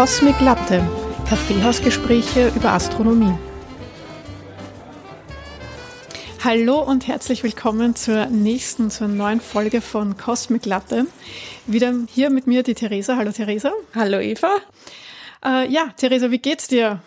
Cosmic Latte, Kaffeehausgespräche über Astronomie. Hallo und herzlich willkommen zur nächsten, zur neuen Folge von Cosmic Latte. Wieder hier mit mir die Theresa. Hallo Theresa. Hallo Eva. Äh, ja, Theresa, wie geht's dir?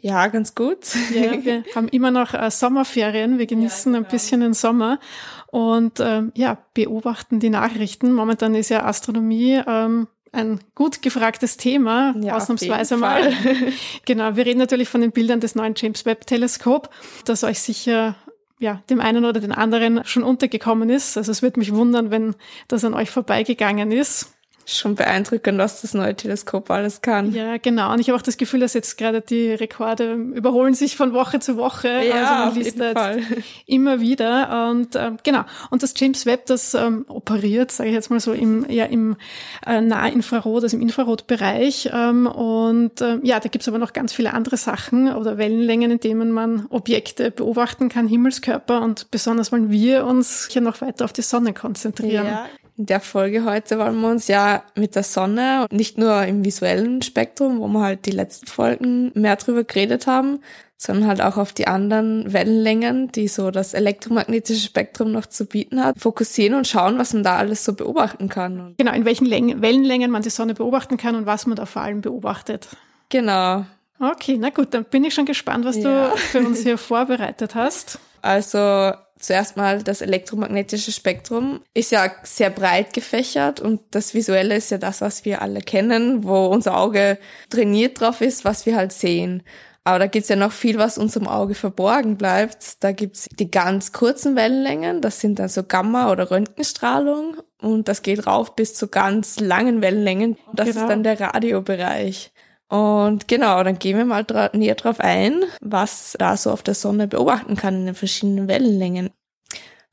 Ja, ganz gut. Ja, wir haben immer noch äh, Sommerferien. Wir genießen ja, genau. ein bisschen den Sommer und ähm, ja, beobachten die Nachrichten. Momentan ist ja Astronomie ähm, ein gut gefragtes Thema, ja, ausnahmsweise mal. genau, wir reden natürlich von den Bildern des neuen James Webb Teleskop, das euch sicher ja, dem einen oder den anderen schon untergekommen ist. Also es würde mich wundern, wenn das an euch vorbeigegangen ist schon beeindruckend, was das neue Teleskop alles kann. Ja, genau. Und ich habe auch das Gefühl, dass jetzt gerade die Rekorde überholen sich von Woche zu Woche. Ja, also man liest da Fall. immer wieder. Und ähm, genau. Und das James Webb, das ähm, operiert, sage ich jetzt mal so, im, ja, im äh, Nahinfrarot, also im Infrarotbereich. Ähm, und äh, ja, da gibt's aber noch ganz viele andere Sachen oder Wellenlängen, in denen man Objekte beobachten kann, Himmelskörper. Und besonders wollen wir uns hier noch weiter auf die Sonne konzentrieren. Ja, in der Folge heute wollen wir uns ja mit der Sonne, nicht nur im visuellen Spektrum, wo wir halt die letzten Folgen mehr drüber geredet haben, sondern halt auch auf die anderen Wellenlängen, die so das elektromagnetische Spektrum noch zu bieten hat, fokussieren und schauen, was man da alles so beobachten kann. Genau, in welchen Längen, Wellenlängen man die Sonne beobachten kann und was man da vor allem beobachtet. Genau. Okay, na gut, dann bin ich schon gespannt, was ja. du für uns hier vorbereitet hast. Also zuerst mal das elektromagnetische Spektrum ist ja sehr breit gefächert und das Visuelle ist ja das, was wir alle kennen, wo unser Auge trainiert drauf ist, was wir halt sehen. Aber da gibt's ja noch viel, was unserem Auge verborgen bleibt. Da gibt's die ganz kurzen Wellenlängen, das sind dann so Gamma- oder Röntgenstrahlung und das geht rauf bis zu ganz langen Wellenlängen. Das genau. ist dann der Radiobereich. Und genau, dann gehen wir mal dra näher drauf ein, was da so auf der Sonne beobachten kann in den verschiedenen Wellenlängen.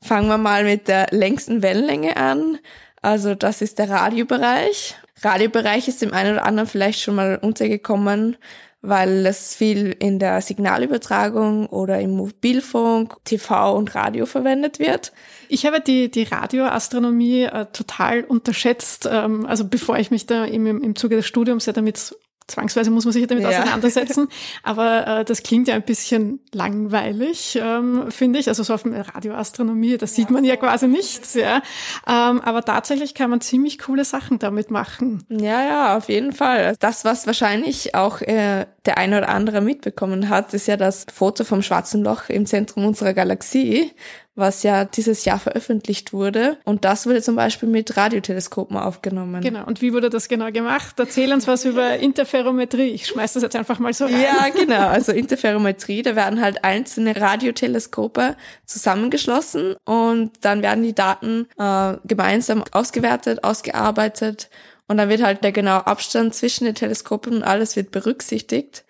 Fangen wir mal mit der längsten Wellenlänge an. Also das ist der Radiobereich. Radiobereich ist dem einen oder anderen vielleicht schon mal untergekommen, weil es viel in der Signalübertragung oder im Mobilfunk, TV und Radio verwendet wird. Ich habe die, die Radioastronomie äh, total unterschätzt, ähm, also bevor ich mich da im, im Zuge des Studiums ja damit zwangsweise muss man sich damit ja. auseinandersetzen. Aber äh, das klingt ja ein bisschen langweilig, ähm, finde ich. Also so auf dem Radioastronomie, da sieht man ja quasi nichts, ja. Ähm, aber tatsächlich kann man ziemlich coole Sachen damit machen. Ja, ja, auf jeden Fall. Das, was wahrscheinlich auch äh, der eine oder andere mitbekommen hat, ist ja das Foto vom schwarzen Loch im Zentrum unserer Galaxie, was ja dieses Jahr veröffentlicht wurde. Und das wurde zum Beispiel mit Radioteleskopen aufgenommen. Genau. Und wie wurde das genau gemacht? Erzähl uns was über Interferometrie. Ich schmeiß das jetzt einfach mal so rein. Ja, genau. Also Interferometrie, da werden halt einzelne Radioteleskope zusammengeschlossen und dann werden die Daten äh, gemeinsam ausgewertet, ausgearbeitet und dann wird halt der genaue Abstand zwischen den Teleskopen und alles wird berücksichtigt.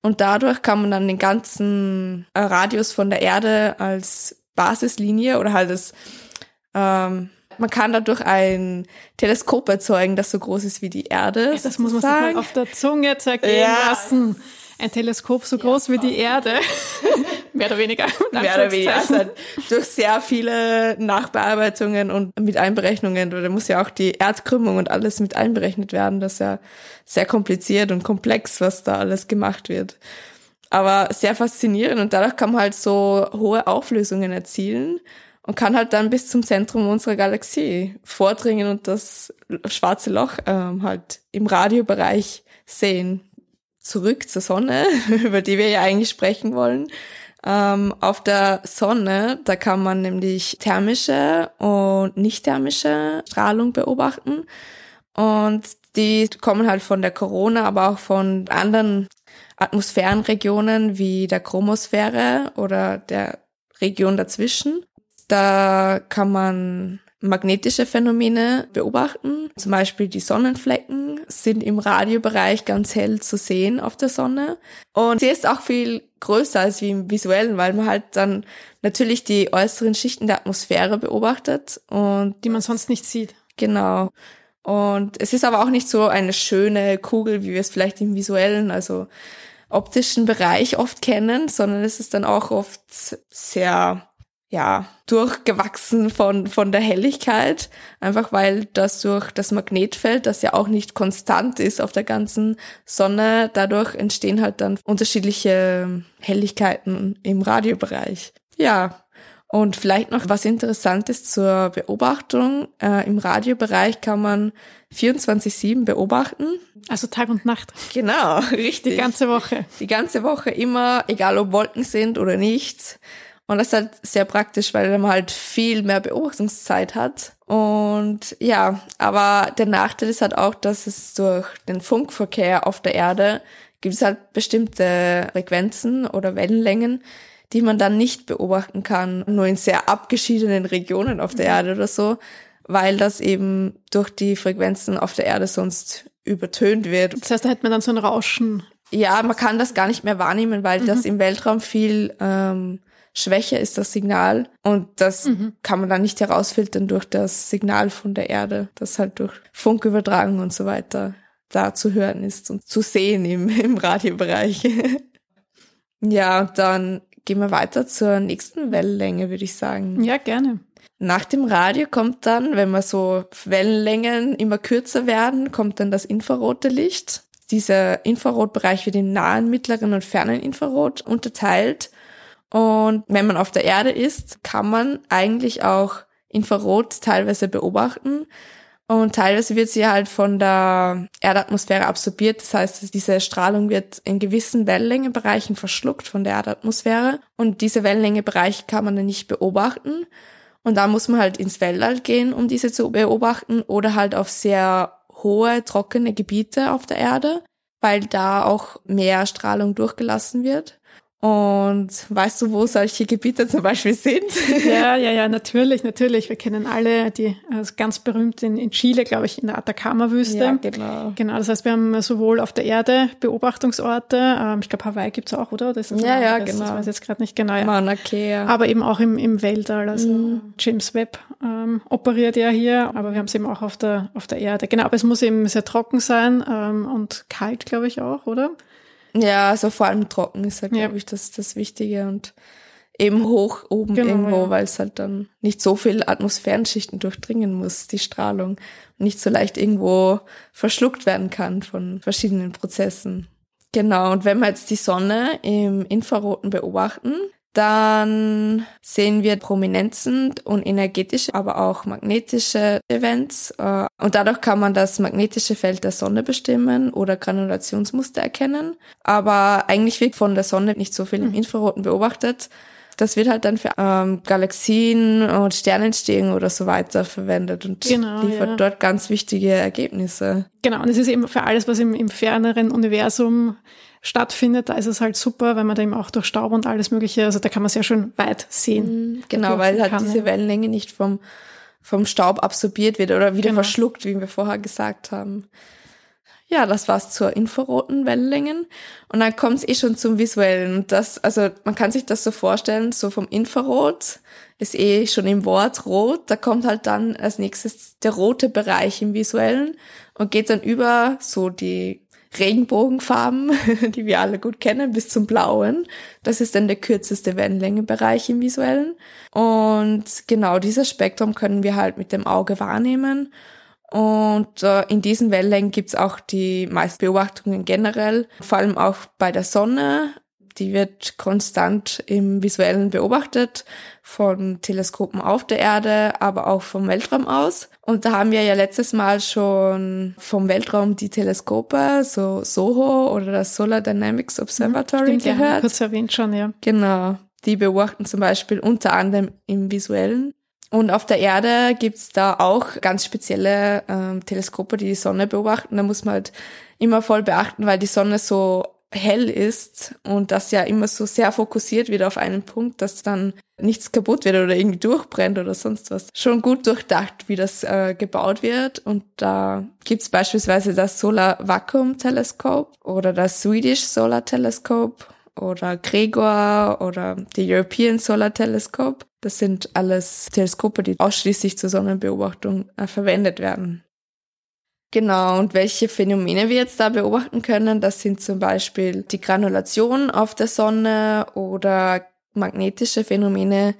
Und dadurch kann man dann den ganzen äh, Radius von der Erde als Basislinie oder halt das, ähm, man kann dadurch ein Teleskop erzeugen, das so groß ist wie die Erde. Das muss man sich mal auf der Zunge zergehen ja. lassen. Ein Teleskop so groß ja, wie die Erde. Mehr oder weniger. Mehr oder weniger. Also durch sehr viele Nachbearbeitungen und mit Einberechnungen. Da muss ja auch die Erdkrümmung und alles mit einberechnet werden. Das ist ja sehr kompliziert und komplex, was da alles gemacht wird aber sehr faszinierend und dadurch kann man halt so hohe Auflösungen erzielen und kann halt dann bis zum Zentrum unserer Galaxie vordringen und das schwarze Loch ähm, halt im Radiobereich sehen. Zurück zur Sonne, über die wir ja eigentlich sprechen wollen. Ähm, auf der Sonne, da kann man nämlich thermische und nicht thermische Strahlung beobachten. Und die kommen halt von der Corona, aber auch von anderen Atmosphärenregionen wie der Chromosphäre oder der Region dazwischen. Da kann man magnetische Phänomene beobachten. Zum Beispiel die Sonnenflecken sind im Radiobereich ganz hell zu sehen auf der Sonne. Und sie ist auch viel größer als wie im visuellen, weil man halt dann natürlich die äußeren Schichten der Atmosphäre beobachtet und die man sonst nicht sieht. Genau. Und es ist aber auch nicht so eine schöne Kugel, wie wir es vielleicht im visuellen, also optischen Bereich oft kennen, sondern es ist dann auch oft sehr, ja, durchgewachsen von, von der Helligkeit, einfach weil das durch das Magnetfeld, das ja auch nicht konstant ist auf der ganzen Sonne, dadurch entstehen halt dann unterschiedliche Helligkeiten im Radiobereich. Ja, und vielleicht noch was Interessantes zur Beobachtung. Äh, Im Radiobereich kann man 24-7 beobachten. Also Tag und Nacht. Genau, richtig. Die ganze Woche. Die ganze Woche immer, egal ob Wolken sind oder nicht. Und das ist halt sehr praktisch, weil man halt viel mehr Beobachtungszeit hat. Und ja, aber der Nachteil ist halt auch, dass es durch den Funkverkehr auf der Erde gibt es halt bestimmte Frequenzen oder Wellenlängen, die man dann nicht beobachten kann, nur in sehr abgeschiedenen Regionen auf der Erde oder so, weil das eben durch die Frequenzen auf der Erde sonst übertönt wird. Das heißt, da hätte man dann so ein Rauschen. Ja, man kann das gar nicht mehr wahrnehmen, weil mhm. das im Weltraum viel ähm, schwächer ist das Signal und das mhm. kann man dann nicht herausfiltern durch das Signal von der Erde, das halt durch Funkübertragung und so weiter da zu hören ist und zu sehen im, im Radiobereich. ja, dann gehen wir weiter zur nächsten Wellenlänge, würde ich sagen. Ja, gerne. Nach dem Radio kommt dann, wenn wir so Wellenlängen immer kürzer werden, kommt dann das infrarote Licht. Dieser Infrarotbereich wird in nahen, mittleren und fernen Infrarot unterteilt. Und wenn man auf der Erde ist, kann man eigentlich auch Infrarot teilweise beobachten. Und teilweise wird sie halt von der Erdatmosphäre absorbiert. Das heißt, diese Strahlung wird in gewissen Wellenlängebereichen verschluckt von der Erdatmosphäre. Und diese Wellenlängebereiche kann man dann nicht beobachten. Und da muss man halt ins Weltall gehen, um diese zu beobachten oder halt auf sehr hohe, trockene Gebiete auf der Erde, weil da auch mehr Strahlung durchgelassen wird. Und weißt du, wo solche Gebiete zum Beispiel sind? Ja, ja, ja, natürlich, natürlich. Wir kennen alle die also ganz berühmt in, in Chile, glaube ich, in der Atacama-Wüste. Ja, genau. Genau, das heißt, wir haben sowohl auf der Erde Beobachtungsorte, ähm, ich glaube, Hawaii gibt's auch, oder? Das ja, ja, genau. Das weiß ich jetzt gerade nicht genau. Ja. Mauna Kea. Aber eben auch im, im Weltall. Also mhm. James Webb ähm, operiert ja hier, aber wir haben es eben auch auf der, auf der Erde. Genau, aber es muss eben sehr trocken sein ähm, und kalt, glaube ich, auch, oder? Ja, also vor allem trocken ist halt, ja. glaube ich, das, das Wichtige und eben hoch oben genau, irgendwo, ja. weil es halt dann nicht so viel Atmosphärenschichten durchdringen muss, die Strahlung, und nicht so leicht irgendwo verschluckt werden kann von verschiedenen Prozessen. Genau, und wenn wir jetzt die Sonne im Infraroten beobachten, dann sehen wir Prominenzen und energetische, aber auch magnetische Events. Äh, und dadurch kann man das magnetische Feld der Sonne bestimmen oder Granulationsmuster erkennen. Aber eigentlich wird von der Sonne nicht so viel im mhm. Infraroten beobachtet. Das wird halt dann für ähm, Galaxien und Sternentstehung oder so weiter verwendet und genau, liefert ja. dort ganz wichtige Ergebnisse. Genau, und es ist eben für alles, was im, im ferneren Universum stattfindet, da ist es halt super, weil man da eben auch durch Staub und alles Mögliche, also da kann man sehr schön weit sehen. Mhm, genau, weil halt kann, diese Wellenlänge nicht vom, vom Staub absorbiert wird oder wieder genau. verschluckt, wie wir vorher gesagt haben. Ja, das war's zur infraroten Wellenlängen. Und dann kommt es eh schon zum visuellen. Und das, also man kann sich das so vorstellen, so vom Infrarot ist eh schon im Wort rot. Da kommt halt dann als nächstes der rote Bereich im visuellen und geht dann über so die Regenbogenfarben, die wir alle gut kennen, bis zum blauen. Das ist dann der kürzeste Wellenlängebereich im visuellen. Und genau dieses Spektrum können wir halt mit dem Auge wahrnehmen. Und äh, in diesen Wellenlängen gibt's auch die meisten Beobachtungen generell, vor allem auch bei der Sonne, die wird konstant im Visuellen beobachtet von Teleskopen auf der Erde, aber auch vom Weltraum aus. Und da haben wir ja letztes Mal schon vom Weltraum die Teleskope, so SOHO oder das Solar Dynamics Observatory mhm, Stimmt, gehört. Ja, kurz erwähnt schon, ja. Genau. Die beobachten zum Beispiel unter anderem im Visuellen. Und auf der Erde gibt's da auch ganz spezielle ähm, Teleskope, die die Sonne beobachten. Da muss man halt immer voll beachten, weil die Sonne so hell ist und das ja immer so sehr fokussiert wird auf einen Punkt, dass dann nichts kaputt wird oder irgendwie durchbrennt oder sonst was. Schon gut durchdacht, wie das äh, gebaut wird. Und da gibt's beispielsweise das Solar Vacuum Telescope oder das Swedish Solar Telescope oder Gregor oder die European Solar Telescope. Das sind alles Teleskope, die ausschließlich zur Sonnenbeobachtung äh, verwendet werden. Genau, und welche Phänomene wir jetzt da beobachten können, das sind zum Beispiel die Granulation auf der Sonne oder magnetische Phänomene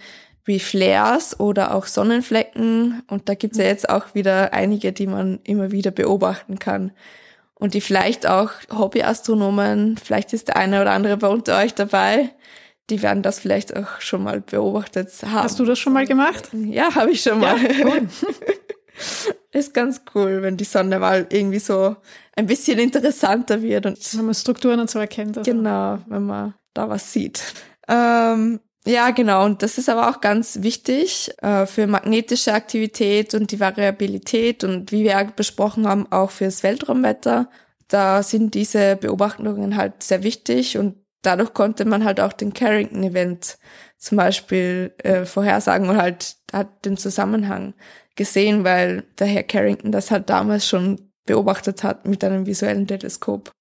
wie Flares oder auch Sonnenflecken. Und da gibt's ja jetzt auch wieder einige, die man immer wieder beobachten kann. Und die vielleicht auch Hobbyastronomen, vielleicht ist der eine oder andere bei unter euch dabei, die werden das vielleicht auch schon mal beobachtet haben. Hast du das schon mal gemacht? Ja, habe ich schon mal. Ja, cool. ist ganz cool, wenn die Sonne mal irgendwie so ein bisschen interessanter wird. Und wenn man Strukturen und so erkennt. Also. Genau, wenn man da was sieht. Ähm, ja, genau. Und das ist aber auch ganz wichtig äh, für magnetische Aktivität und die Variabilität und wie wir besprochen haben, auch fürs Weltraumwetter. Da sind diese Beobachtungen halt sehr wichtig und dadurch konnte man halt auch den Carrington-Event zum Beispiel äh, vorhersagen und halt hat den Zusammenhang gesehen, weil der Herr Carrington das halt damals schon beobachtet hat mit einem visuellen Teleskop.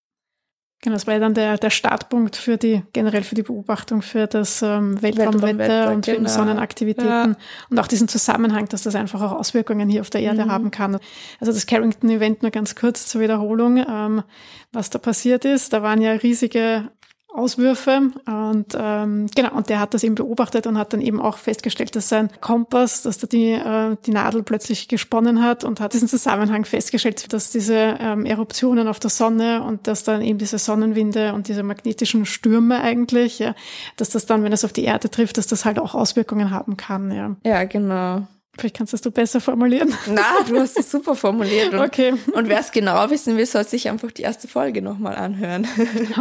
Genau, das war ja dann der, der Startpunkt für die, generell für die Beobachtung für das ähm, Weltraumwetter Weltraumwetter, und für genau. Sonnenaktivitäten ja. und auch diesen Zusammenhang, dass das einfach auch Auswirkungen hier auf der Erde mhm. haben kann. Also das Carrington-Event nur ganz kurz zur Wiederholung, ähm, was da passiert ist. Da waren ja riesige Auswürfe und ähm, genau und der hat das eben beobachtet und hat dann eben auch festgestellt, dass sein Kompass, dass da die äh, die Nadel plötzlich gesponnen hat und hat diesen Zusammenhang festgestellt, dass diese ähm, Eruptionen auf der Sonne und dass dann eben diese Sonnenwinde und diese magnetischen Stürme eigentlich, ja, dass das dann, wenn es auf die Erde trifft, dass das halt auch Auswirkungen haben kann. Ja, ja genau. Vielleicht kannst das du besser formulieren. Na, du hast es super formuliert. Und, okay. Und wer es genau wissen will, soll sich einfach die erste Folge nochmal anhören.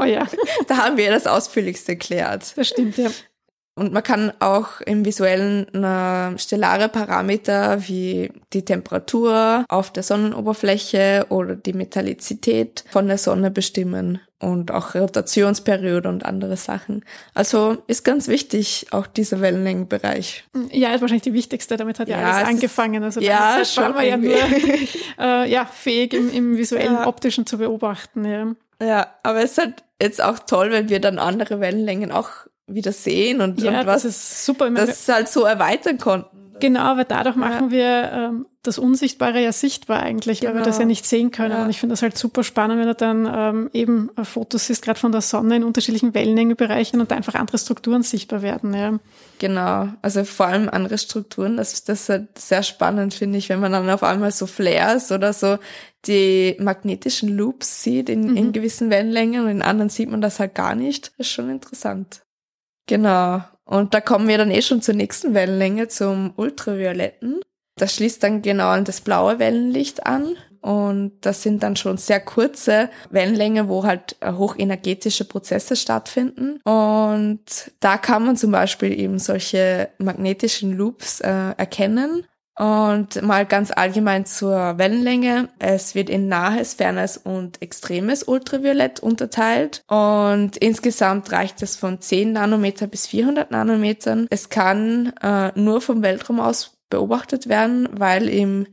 Oh ja. Da haben wir das ausführlichste erklärt. Das stimmt, ja. Und man kann auch im visuellen äh, stellare Parameter wie die Temperatur auf der Sonnenoberfläche oder die Metallizität von der Sonne bestimmen und auch Rotationsperiode und andere Sachen. Also ist ganz wichtig, auch dieser Wellenlängenbereich. Ja, ist wahrscheinlich die wichtigste, damit hat ja, ja alles angefangen. Also ja, schon war ja nur äh, ja, fähig, im, im visuellen, ja. optischen zu beobachten. Ja. ja, aber es ist halt jetzt auch toll, wenn wir dann andere Wellenlängen auch wieder sehen und, ja, und was das ist super, das halt so erweitern konnten. Genau, weil dadurch machen wir ähm, das Unsichtbare ja sichtbar eigentlich, genau. weil wir das ja genau. nicht sehen können. Ja. Und ich finde das halt super spannend, wenn du dann ähm, eben Fotos siehst, gerade von der Sonne in unterschiedlichen Wellenlängebereichen und einfach andere Strukturen sichtbar werden. Ja. Genau, also vor allem andere Strukturen, das, das ist halt sehr spannend, finde ich, wenn man dann auf einmal so Flares oder so die magnetischen Loops sieht in, mhm. in gewissen Wellenlängen und in anderen sieht man das halt gar nicht. Das ist schon interessant. Genau. Und da kommen wir dann eh schon zur nächsten Wellenlänge, zum Ultravioletten. Das schließt dann genau an das blaue Wellenlicht an. Und das sind dann schon sehr kurze Wellenlängen, wo halt äh, hochenergetische Prozesse stattfinden. Und da kann man zum Beispiel eben solche magnetischen Loops äh, erkennen. Und mal ganz allgemein zur Wellenlänge. Es wird in nahes, fernes und extremes Ultraviolett unterteilt. Und insgesamt reicht es von 10 Nanometer bis 400 Nanometern. Es kann äh, nur vom Weltraum aus beobachtet werden, weil ihm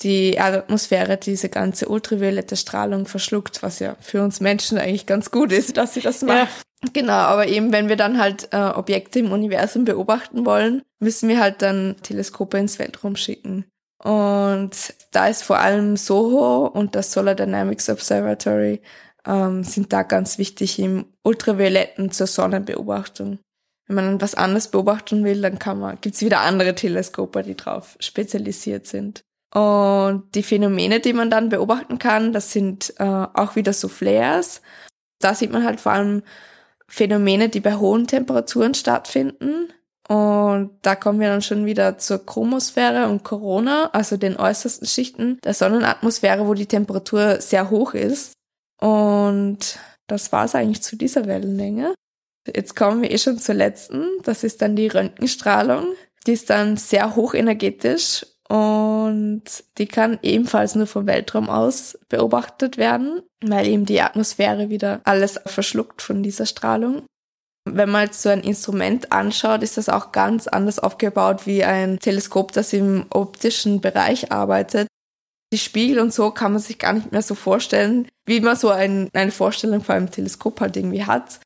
die Erdatmosphäre diese ganze ultraviolette Strahlung verschluckt, was ja für uns Menschen eigentlich ganz gut ist, dass sie das macht. Ja. Genau, aber eben wenn wir dann halt äh, Objekte im Universum beobachten wollen, müssen wir halt dann Teleskope ins Weltraum schicken. Und da ist vor allem SOHO und das Solar Dynamics Observatory ähm, sind da ganz wichtig im Ultravioletten zur Sonnenbeobachtung. Wenn man was anderes beobachten will, dann kann man, gibt's wieder andere Teleskope, die drauf spezialisiert sind. Und die Phänomene, die man dann beobachten kann, das sind äh, auch wieder so Flares. Da sieht man halt vor allem Phänomene, die bei hohen Temperaturen stattfinden. Und da kommen wir dann schon wieder zur Chromosphäre und Corona, also den äußersten Schichten der Sonnenatmosphäre, wo die Temperatur sehr hoch ist. Und das war es eigentlich zu dieser Wellenlänge. Jetzt kommen wir eh schon zur letzten. Das ist dann die Röntgenstrahlung. Die ist dann sehr hochenergetisch und die kann ebenfalls nur vom Weltraum aus beobachtet werden, weil eben die Atmosphäre wieder alles verschluckt von dieser Strahlung. Wenn man jetzt so ein Instrument anschaut, ist das auch ganz anders aufgebaut wie ein Teleskop, das im optischen Bereich arbeitet. Die Spiegel und so kann man sich gar nicht mehr so vorstellen, wie man so ein, eine Vorstellung von einem Teleskop halt irgendwie hat.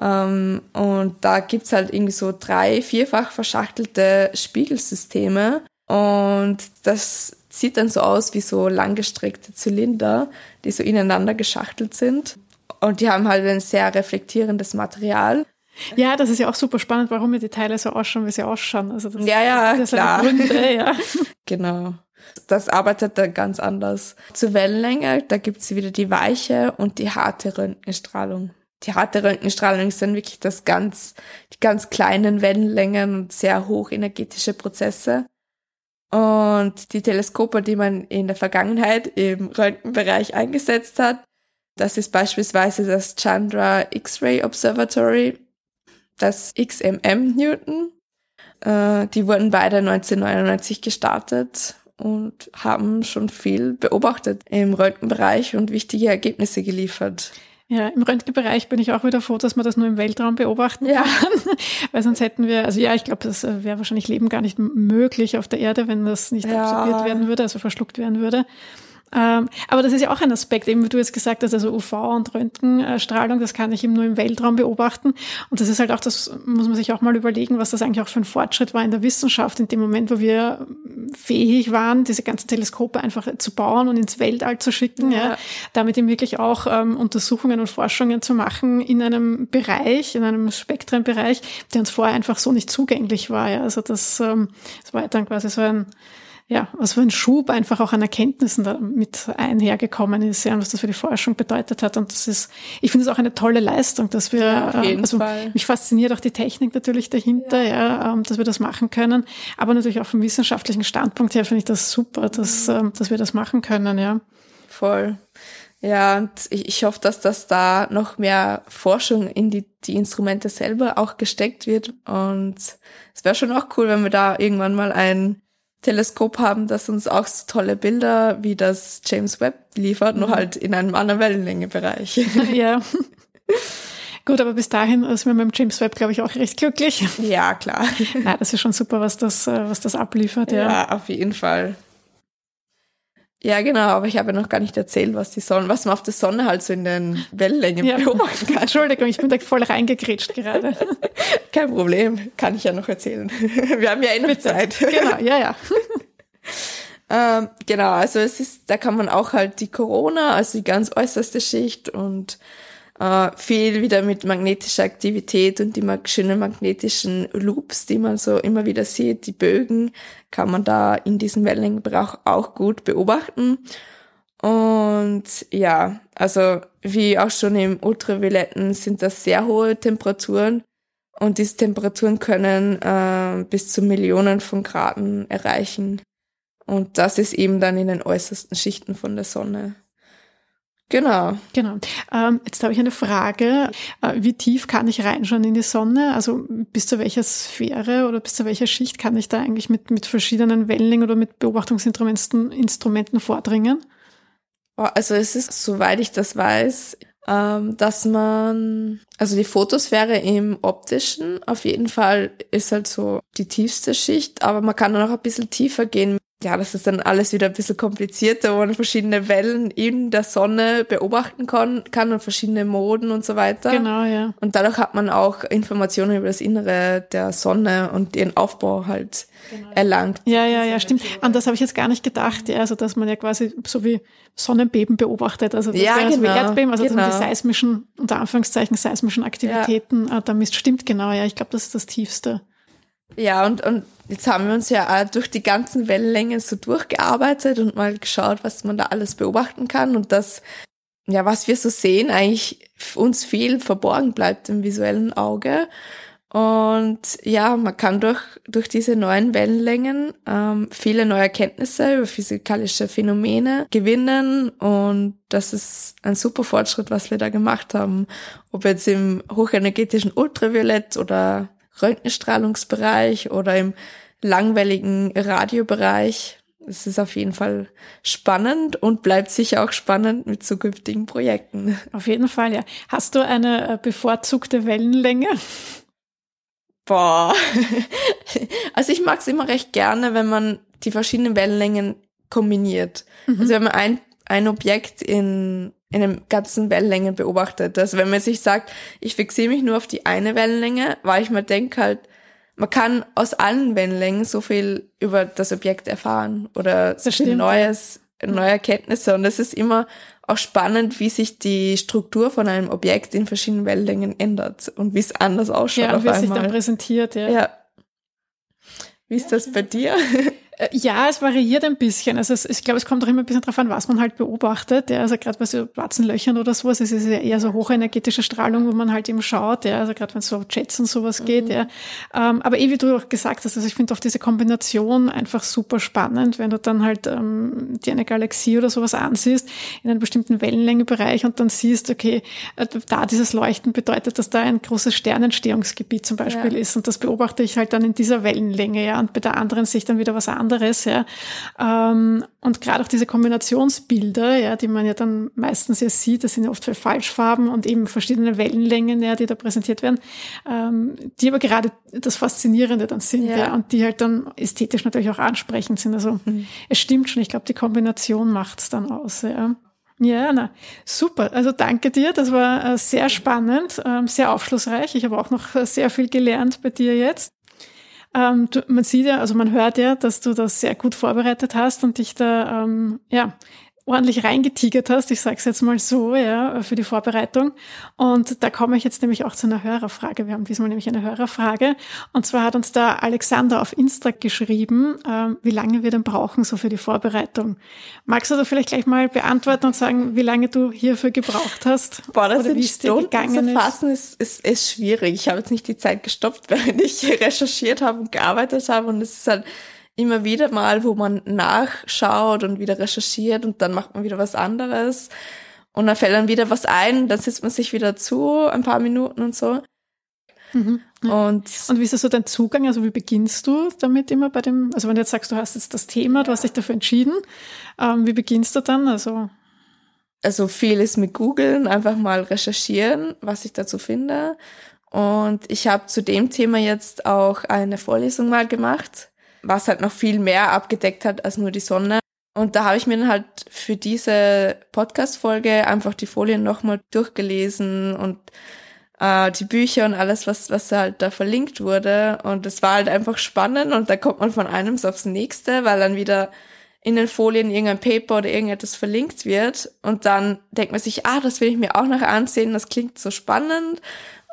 Ähm, und da gibt's halt irgendwie so drei, vierfach verschachtelte Spiegelsysteme, und das sieht dann so aus wie so langgestreckte Zylinder, die so ineinander geschachtelt sind. Und die haben halt ein sehr reflektierendes Material. Ja, das ist ja auch super spannend, warum die Teile so ausschauen, wie sie ausschauen. Also das, ja, ja, das klar. Gründe, ja. genau. Das arbeitet dann ganz anders. Zur Wellenlänge, da gibt's wieder die weiche und die harte Röntgenstrahlung. Die harte Röntgenstrahlung sind wirklich das ganz, die ganz kleinen Wellenlängen und sehr hochenergetische Prozesse. Und die Teleskope, die man in der Vergangenheit im Röntgenbereich eingesetzt hat, das ist beispielsweise das Chandra X-Ray Observatory, das XMM Newton. Äh, die wurden beide 1999 gestartet und haben schon viel beobachtet im Röntgenbereich und wichtige Ergebnisse geliefert. Ja, im Röntgenbereich bin ich auch wieder froh, dass man das nur im Weltraum beobachten ja. kann. Weil sonst hätten wir, also ja, ich glaube, das äh, wäre wahrscheinlich Leben gar nicht möglich auf der Erde, wenn das nicht ja. absorbiert werden würde, also verschluckt werden würde. Ähm, aber das ist ja auch ein Aspekt, eben wie du jetzt gesagt hast, also UV und Röntgenstrahlung, das kann ich eben nur im Weltraum beobachten. Und das ist halt auch, das muss man sich auch mal überlegen, was das eigentlich auch für ein Fortschritt war in der Wissenschaft, in dem Moment, wo wir fähig waren, diese ganzen Teleskope einfach zu bauen und ins Weltall zu schicken, ja, ja damit eben wirklich auch ähm, Untersuchungen und Forschungen zu machen in einem Bereich, in einem Spektrenbereich, der uns vorher einfach so nicht zugänglich war. Ja. Also das, ähm, das war dann quasi so ein ja, was für ein Schub einfach auch an Erkenntnissen damit einhergekommen ist, ja, und was das für die Forschung bedeutet hat. Und das ist, ich finde es auch eine tolle Leistung, dass wir, ja, auf jeden also Fall. mich fasziniert auch die Technik natürlich dahinter, ja, ja ähm, dass wir das machen können. Aber natürlich auch vom wissenschaftlichen Standpunkt her finde ich das super, dass, mhm. Ähm, dass wir das machen können, ja. Voll. Ja, und ich, ich hoffe, dass das da noch mehr Forschung in die, die Instrumente selber auch gesteckt wird. Und es wäre schon auch cool, wenn wir da irgendwann mal ein Teleskop haben, das uns auch so tolle Bilder wie das James Webb liefert, mhm. nur halt in einem anderen Wellenlängebereich. ja. Gut, aber bis dahin ist man mit dem James Webb, glaube ich, auch recht glücklich. Ja, klar. Na, das ist schon super, was das, äh, was das abliefert, ja. Ja, auf jeden Fall. Ja, genau, aber ich habe ja noch gar nicht erzählt, was die Sonne, was man auf der Sonne halt so in den Wellenlängen ja. beobachten kann. Entschuldigung, ich bin da voll reingekrätscht gerade. Kein Problem, kann ich ja noch erzählen. Wir haben ja eh noch Zeit. Genau, ja, ja. ähm, genau, also es ist, da kann man auch halt die Corona, also die ganz äußerste Schicht und äh, viel wieder mit magnetischer Aktivität und die schönen magnetischen Loops, die man so immer wieder sieht, die Bögen, kann man da in diesem Wellenlängenbereich auch gut beobachten. Und ja, also wie auch schon im Ultravioletten sind das sehr hohe Temperaturen und diese Temperaturen können äh, bis zu Millionen von Graden erreichen. Und das ist eben dann in den äußersten Schichten von der Sonne. Genau. Genau. Ähm, jetzt habe ich eine Frage. Äh, wie tief kann ich reinschauen in die Sonne? Also bis zu welcher Sphäre oder bis zu welcher Schicht kann ich da eigentlich mit, mit verschiedenen Wellenlängen oder mit Beobachtungsinstrumenten Instrumenten vordringen? Also es ist, soweit ich das weiß, ähm, dass man, also die Photosphäre im optischen auf jeden Fall ist halt so die tiefste Schicht, aber man kann auch ein bisschen tiefer gehen ja, das ist dann alles wieder ein bisschen komplizierter, wo man verschiedene Wellen in der Sonne beobachten kann, kann und verschiedene Moden und so weiter. Genau, ja. Und dadurch hat man auch Informationen über das Innere der Sonne und ihren Aufbau halt genau. erlangt. Ja, ja, ja, stimmt. An das habe ich jetzt gar nicht gedacht, ja, also dass man ja quasi so wie Sonnenbeben beobachtet, also das ja, genau, so wie. Erdbeben, also genau. die seismischen, unter Anführungszeichen seismischen Aktivitäten ja. da misst. Stimmt genau, ja, ich glaube, das ist das Tiefste. Ja, und, und jetzt haben wir uns ja auch durch die ganzen Wellenlängen so durchgearbeitet und mal geschaut, was man da alles beobachten kann und das, ja, was wir so sehen, eigentlich uns viel verborgen bleibt im visuellen Auge. Und ja, man kann durch, durch diese neuen Wellenlängen ähm, viele neue Erkenntnisse über physikalische Phänomene gewinnen. Und das ist ein super Fortschritt, was wir da gemacht haben. Ob jetzt im hochenergetischen Ultraviolett oder Röntgenstrahlungsbereich oder im langwelligen Radiobereich. Es ist auf jeden Fall spannend und bleibt sicher auch spannend mit zukünftigen Projekten. Auf jeden Fall, ja. Hast du eine äh, bevorzugte Wellenlänge? Boah. Also ich mag es immer recht gerne, wenn man die verschiedenen Wellenlängen kombiniert. Mhm. Also wenn man ein, ein Objekt in in einem ganzen Wellenlänge beobachtet. Also wenn man sich sagt, ich fixiere mich nur auf die eine Wellenlänge, weil ich mir denke halt, man kann aus allen Wellenlängen so viel über das Objekt erfahren oder so viel Neues neue Erkenntnisse und es ist immer auch spannend, wie sich die Struktur von einem Objekt in verschiedenen Wellenlängen ändert und wie es anders ausschaut ja, auf wie es sich dann präsentiert, ja. ja. Wie ist das bei dir? Äh, Ja, es variiert ein bisschen. Also es, ich glaube, es kommt auch immer ein bisschen drauf an, was man halt beobachtet. Ja. Also gerade bei so schwarzen Löchern oder sowas, es ist ja eher so hochenergetische Strahlung, wo man halt eben schaut. Ja. Also gerade wenn es so Jets und sowas geht. Ja. Ähm, aber eh, wie du auch gesagt hast, also ich finde auch diese Kombination einfach super spannend, wenn du dann halt ähm, dir eine Galaxie oder sowas ansiehst in einem bestimmten Wellenlängebereich und dann siehst, okay, äh, da dieses Leuchten bedeutet, dass da ein großes Sternentstehungsgebiet zum Beispiel Ja. ist. Und das beobachte ich halt dann in dieser Wellenlänge, ja. Und bei der anderen sehe ich dann wieder was anderes, ja. Ähm, und gerade auch diese Kombinationsbilder, ja, die man ja dann meistens ja sieht, das sind ja oft für Falschfarben und eben verschiedene Wellenlängen, ja, die da präsentiert werden, ähm, die aber gerade das Faszinierende dann sind, ja. Ja. und die halt dann ästhetisch natürlich auch ansprechend sind. Also es stimmt schon, ich glaube, die Kombination macht's dann aus, ja. Ja, na, super. Also danke dir. Das war äh, sehr spannend, ähm, sehr aufschlussreich. Ich habe auch noch äh, sehr viel gelernt bei dir jetzt. Ähm, du, man sieht ja, also man hört ja, dass du das sehr gut vorbereitet hast und dich da ähm, ja ordentlich reingetigert hast, ich sage es jetzt mal so, ja, für die Vorbereitung. Und da komme ich jetzt nämlich auch zu einer Hörerfrage. Wir haben diesmal nämlich eine Hörerfrage. Und zwar hat uns da Alexander auf Insta geschrieben, ähm, wie lange wir denn brauchen so für die Vorbereitung. Magst du da vielleicht gleich mal beantworten und sagen, wie lange du hierfür gebraucht hast? Boah, das Oder wie es dir gegangen zu fassen, ist, ist, ist schwierig. Ich habe jetzt nicht die Zeit gestoppt, während ich recherchiert habe und gearbeitet habe. Und es ist halt immer wieder mal, wo man nachschaut und wieder recherchiert und dann macht man wieder was anderes. Und dann fällt dann wieder was ein, dann sitzt man sich wieder zu, ein paar Minuten und so. Mhm. Und, Und wie ist das so dein Zugang? Also wie beginnst du damit immer bei dem, also wenn du jetzt sagst, du hast jetzt das Thema, du hast dich dafür entschieden, ähm, wie beginnst du dann? Also also vieles mit googeln, einfach mal recherchieren, was ich dazu finde. Und ich habe zu dem Thema jetzt auch eine Vorlesung mal gemacht, was halt noch viel mehr abgedeckt hat als nur die Sonne. Und da habe ich mir dann halt für diese Podcast-Folge einfach die Folien nochmal durchgelesen und äh, die Bücher und alles, was, was halt da verlinkt wurde. Und es war halt einfach spannend und da kommt man von einem aufs nächste, weil dann wieder in den Folien irgendein Paper oder irgendetwas verlinkt wird und dann denkt man sich, ah, das will ich mir auch noch ansehen, das klingt so spannend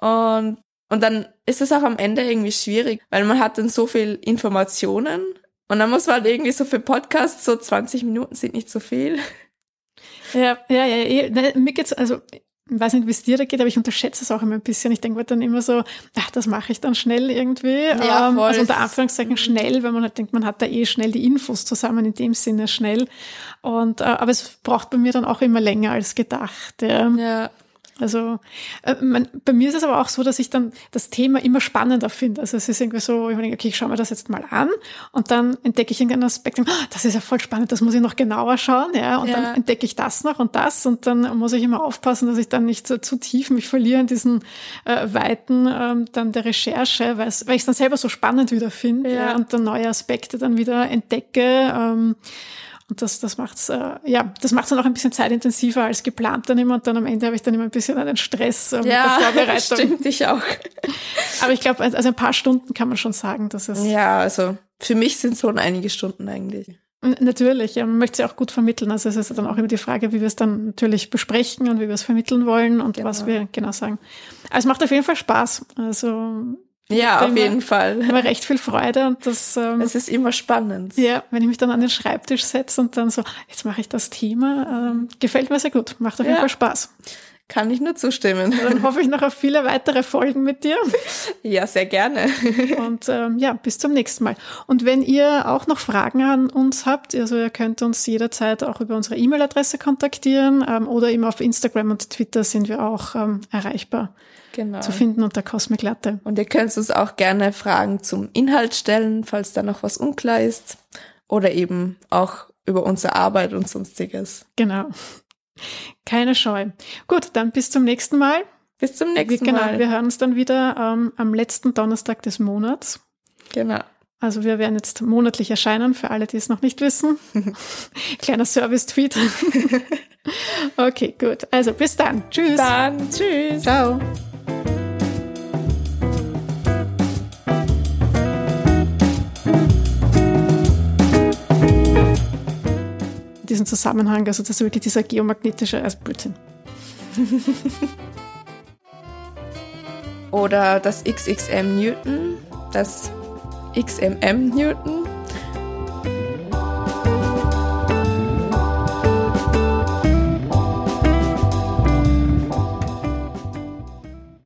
und, und dann ist es auch am Ende irgendwie schwierig, weil man hat dann so viel Informationen und dann muss man halt irgendwie so für Podcasts, so 20 Minuten sind nicht so viel. Ja, ja, ja, eh, ne, mir geht's, also ich weiß nicht, wie es dir da geht, aber ich unterschätze es auch immer ein bisschen. Ich denke mir dann immer so, ach, das mache ich dann schnell irgendwie. Ja, ähm, voll. also unter Anführungszeichen schnell, weil man halt denkt, man hat da eh schnell die Infos zusammen, in dem Sinne schnell. Und äh, aber es braucht bei mir dann auch immer länger als gedacht. Ja. Ja. Also äh, man, bei mir ist es aber auch so, dass ich dann das Thema immer spannender finde. Also es ist irgendwie so, ich denke, okay, ich schaue mir das jetzt mal an und dann entdecke ich irgendeinen Aspekt, denke, ah, das ist ja voll spannend, das muss ich noch genauer schauen, ja, und Ja. dann entdecke ich das noch und das und dann muss ich immer aufpassen, dass ich dann nicht so zu tief mich verliere in diesen äh, Weiten ähm, dann der Recherche, weil weil ich es dann selber so spannend wieder finde ja. Ja. und dann neue Aspekte dann wieder entdecke. Ähm, und das, das macht's, äh, ja, das macht's dann auch ein bisschen zeitintensiver als geplant dann immer. Und dann am Ende habe ich dann immer ein bisschen einen Stress äh, mit der Ja, Vorbereitung. stimmt, ich auch. Aber ich glaube, also ein paar Stunden kann man schon sagen, dass es Ja, also für mich sind es schon einige Stunden eigentlich. Natürlich, ja, man möchte ja auch gut vermitteln. Also es ist dann auch immer die Frage, wie wir es dann natürlich besprechen und wie wir es vermitteln wollen und was Genau. wir genau sagen. Also es macht auf jeden Fall Spaß. Also Ja, auf jeden Fall. immer recht viel Freude und das ähm, Es ist immer spannend. Ja, wenn ich mich dann an den Schreibtisch setze und dann so, jetzt mache ich das Thema, ähm, gefällt mir sehr gut, macht auf jeden Ja. Fall Spaß. Kann ich nur zustimmen. Dann hoffe ich noch auf viele weitere Folgen mit dir Ja, sehr gerne. und ähm, ja, bis zum nächsten Mal. Und wenn ihr auch noch Fragen an uns habt, also ihr könnt uns jederzeit auch über unsere E-Mail-Adresse kontaktieren ähm, oder eben auf Instagram und Twitter sind wir auch ähm, erreichbar Genau. zu finden unter Cosmic Latte. Und ihr könnt uns auch gerne Fragen zum Inhalt stellen, falls da noch was unklar ist. Oder eben auch über unsere Arbeit und sonstiges. Genau. Keine Scheu. Gut, dann bis zum nächsten Mal. Bis zum nächsten genau, Mal. wir hören uns dann wieder ähm, am letzten Donnerstag des Monats. Genau. Also wir werden jetzt monatlich erscheinen, für alle, die es noch nicht wissen. Kleiner Service-Tweet. okay, gut. Also bis dann. Tschüss. Dann tschüss. Ciao. Diesen Zusammenhang, also das ist wirklich dieser geomagnetische Eisblödsinn. Oder das XXM Newton, das XMM Newton